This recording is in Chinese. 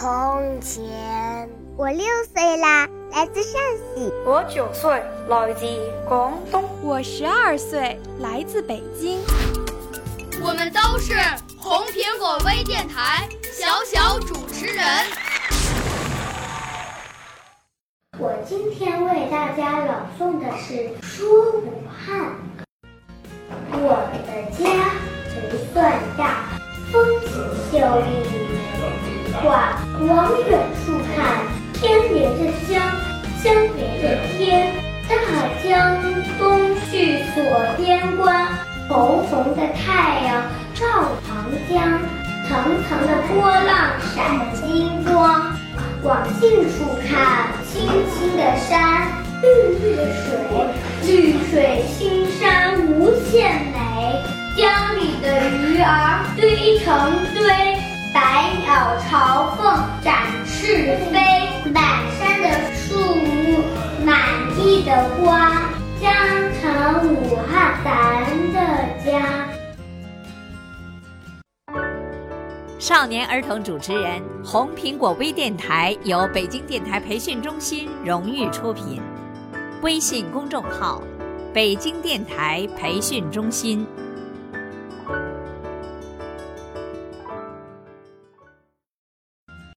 从前。我六岁啦，来自陕西。我九岁，来自广东。我十二岁，来自北京。我们都是红苹果微电台小小主持人。我今天为大家朗诵的是《说武汉》。我的家不算大，风景秀丽，画往远处看，天连着江，江连着天，大江东去锁边关，红红的太阳照长江，层层的波浪闪金光。往近处看，青青的山，绿绿的水，绿水青山无限美。江里的鱼儿堆成堆，百鸟朝凤展翅飞。满山的树木，满地的花，江城武汉咱的家。少年儿童主持人，红苹果微电台由北京电台培训中心荣誉出品，微信公众号：北京电台培训中心。